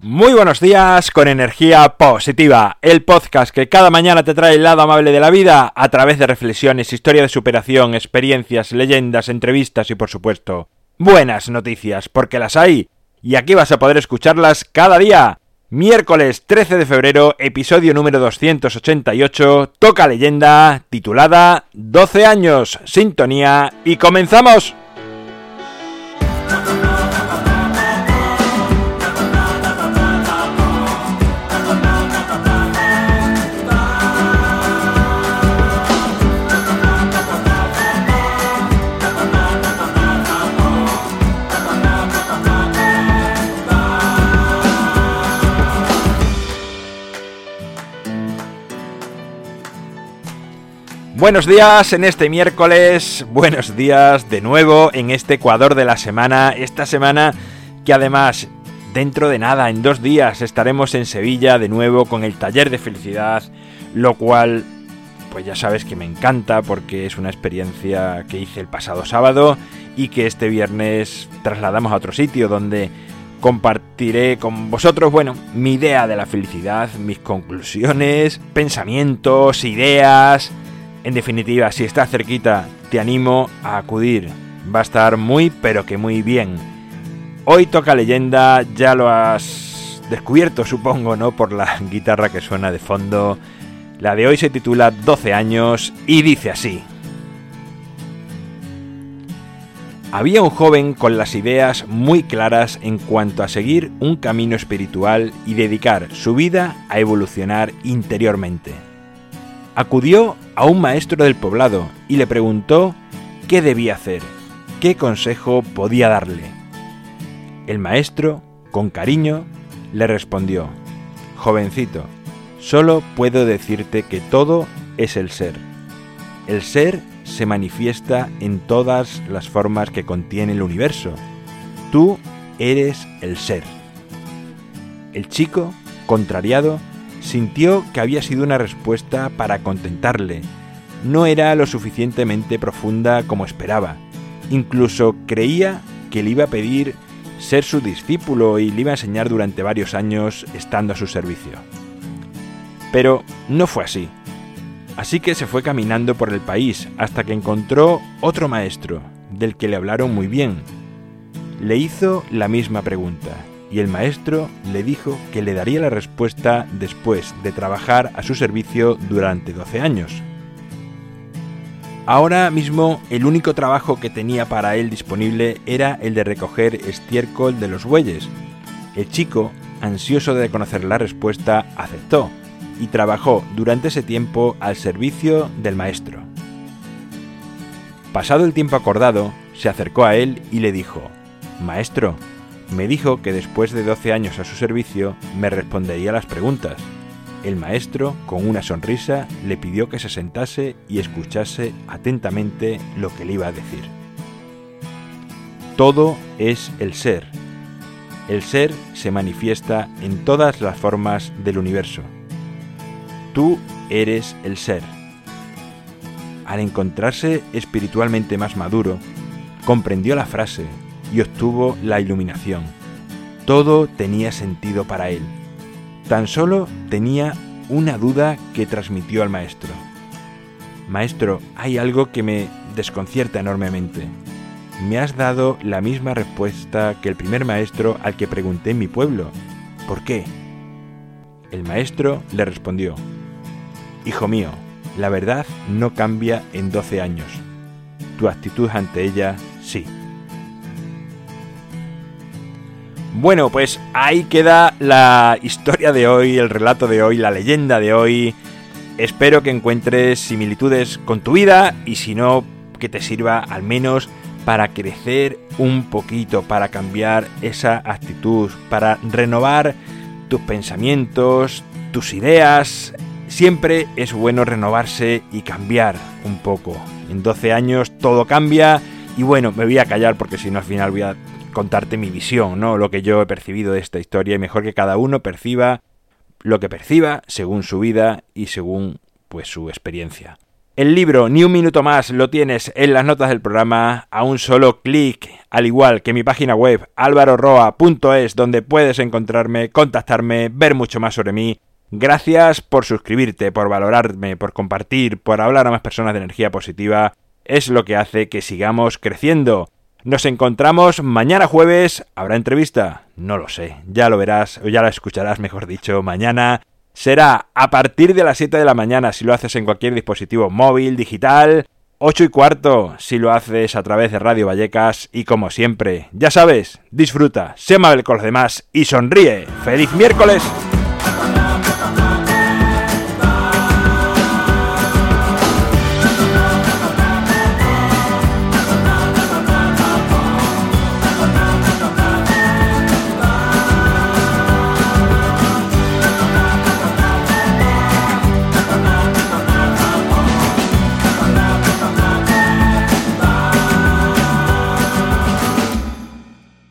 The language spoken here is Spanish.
Muy buenos días con energía positiva, el podcast que cada mañana te trae el lado amable de la vida a través de reflexiones, historia de superación, experiencias, leyendas, entrevistas y por supuesto buenas noticias, porque las hay y aquí vas a poder escucharlas cada día. Miércoles 13 de febrero, episodio número 288, toca leyenda titulada 12 años, sintonía y comenzamos. Buenos días en este miércoles, buenos días de nuevo en este Ecuador de la semana, esta semana que además dentro de nada, en dos días, estaremos en Sevilla de nuevo con el taller de felicidad, lo cual pues ya sabes que me encanta porque es una experiencia que hice el pasado sábado y que este viernes trasladamos a otro sitio donde compartiré con vosotros, bueno, mi idea de la felicidad, mis conclusiones, pensamientos, ideas, en definitiva, si estás cerquita, te animo a acudir. Va a estar muy, pero que muy bien. Hoy toca leyenda, ya lo has descubierto, supongo, ¿no? Por la guitarra que suena de fondo. La de hoy se titula 12 años y dice así. Había un joven con las ideas muy claras en cuanto a seguir un camino espiritual y dedicar su vida a evolucionar interiormente acudió a un maestro del poblado y le preguntó qué debía hacer, qué consejo podía darle. El maestro, con cariño, le respondió, Jovencito, solo puedo decirte que todo es el ser. El ser se manifiesta en todas las formas que contiene el universo. Tú eres el ser. El chico, contrariado, sintió que había sido una respuesta para contentarle. No era lo suficientemente profunda como esperaba. Incluso creía que le iba a pedir ser su discípulo y le iba a enseñar durante varios años estando a su servicio. Pero no fue así. Así que se fue caminando por el país hasta que encontró otro maestro, del que le hablaron muy bien. Le hizo la misma pregunta y el maestro le dijo que le daría la respuesta después de trabajar a su servicio durante 12 años. Ahora mismo el único trabajo que tenía para él disponible era el de recoger estiércol de los bueyes. El chico, ansioso de conocer la respuesta, aceptó y trabajó durante ese tiempo al servicio del maestro. Pasado el tiempo acordado, se acercó a él y le dijo, Maestro, me dijo que después de 12 años a su servicio me respondería las preguntas. El maestro, con una sonrisa, le pidió que se sentase y escuchase atentamente lo que le iba a decir. Todo es el ser. El ser se manifiesta en todas las formas del universo. Tú eres el ser. Al encontrarse espiritualmente más maduro, comprendió la frase y obtuvo la iluminación. Todo tenía sentido para él. Tan solo tenía una duda que transmitió al maestro. Maestro, hay algo que me desconcierta enormemente. Me has dado la misma respuesta que el primer maestro al que pregunté en mi pueblo. ¿Por qué? El maestro le respondió, Hijo mío, la verdad no cambia en 12 años. Tu actitud ante ella sí. Bueno, pues ahí queda la historia de hoy, el relato de hoy, la leyenda de hoy. Espero que encuentres similitudes con tu vida y si no, que te sirva al menos para crecer un poquito, para cambiar esa actitud, para renovar tus pensamientos, tus ideas. Siempre es bueno renovarse y cambiar un poco. En 12 años todo cambia y bueno, me voy a callar porque si no al final voy a contarte mi visión, ¿no? Lo que yo he percibido de esta historia y mejor que cada uno perciba lo que perciba según su vida y según pues su experiencia. El libro Ni un minuto más lo tienes en las notas del programa a un solo clic, al igual que mi página web alvaroroa.es donde puedes encontrarme, contactarme, ver mucho más sobre mí. Gracias por suscribirte, por valorarme, por compartir, por hablar a más personas de energía positiva. Es lo que hace que sigamos creciendo. Nos encontramos mañana jueves. ¿Habrá entrevista? No lo sé. Ya lo verás, o ya la escucharás, mejor dicho, mañana será a partir de las 7 de la mañana si lo haces en cualquier dispositivo móvil, digital, 8 y cuarto si lo haces a través de Radio Vallecas y como siempre, ya sabes, disfruta, sé amable con los demás y sonríe. ¡Feliz miércoles!